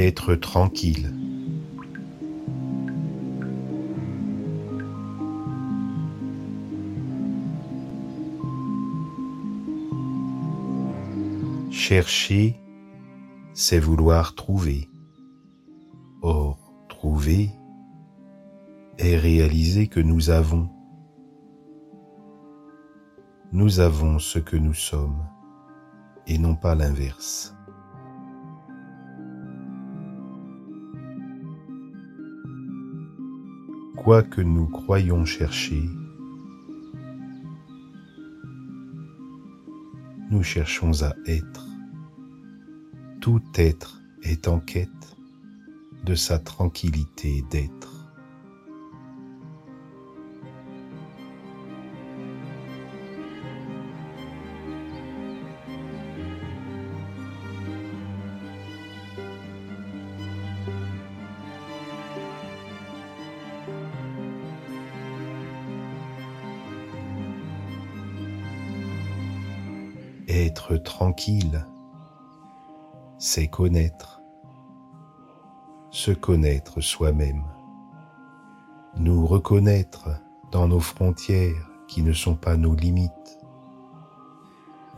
Être tranquille. Chercher, c'est vouloir trouver. Or, trouver est réaliser que nous avons. Nous avons ce que nous sommes et non pas l'inverse. Quoi que nous croyons chercher, nous cherchons à être. Tout être est en quête de sa tranquillité d'être. Être tranquille, c'est connaître, se connaître soi-même, nous reconnaître dans nos frontières qui ne sont pas nos limites,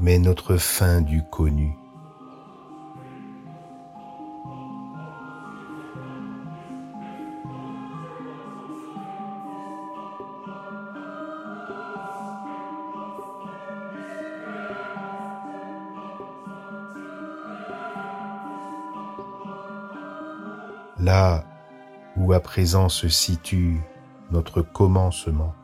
mais notre fin du connu. Là où à présent se situe notre commencement.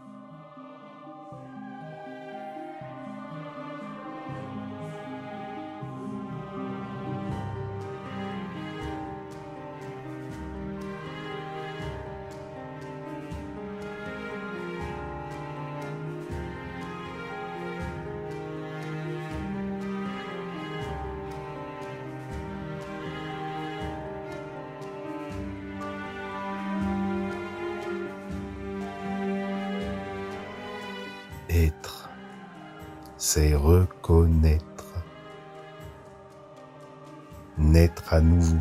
Être, c'est reconnaître, naître à nouveau,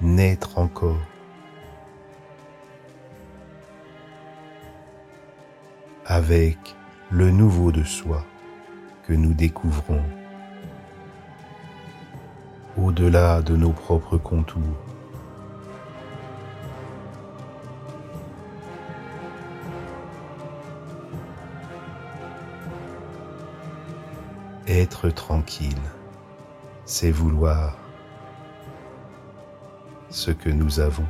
naître encore. avec le nouveau de soi que nous découvrons au-delà de nos propres contours. Être tranquille, c'est vouloir ce que nous avons.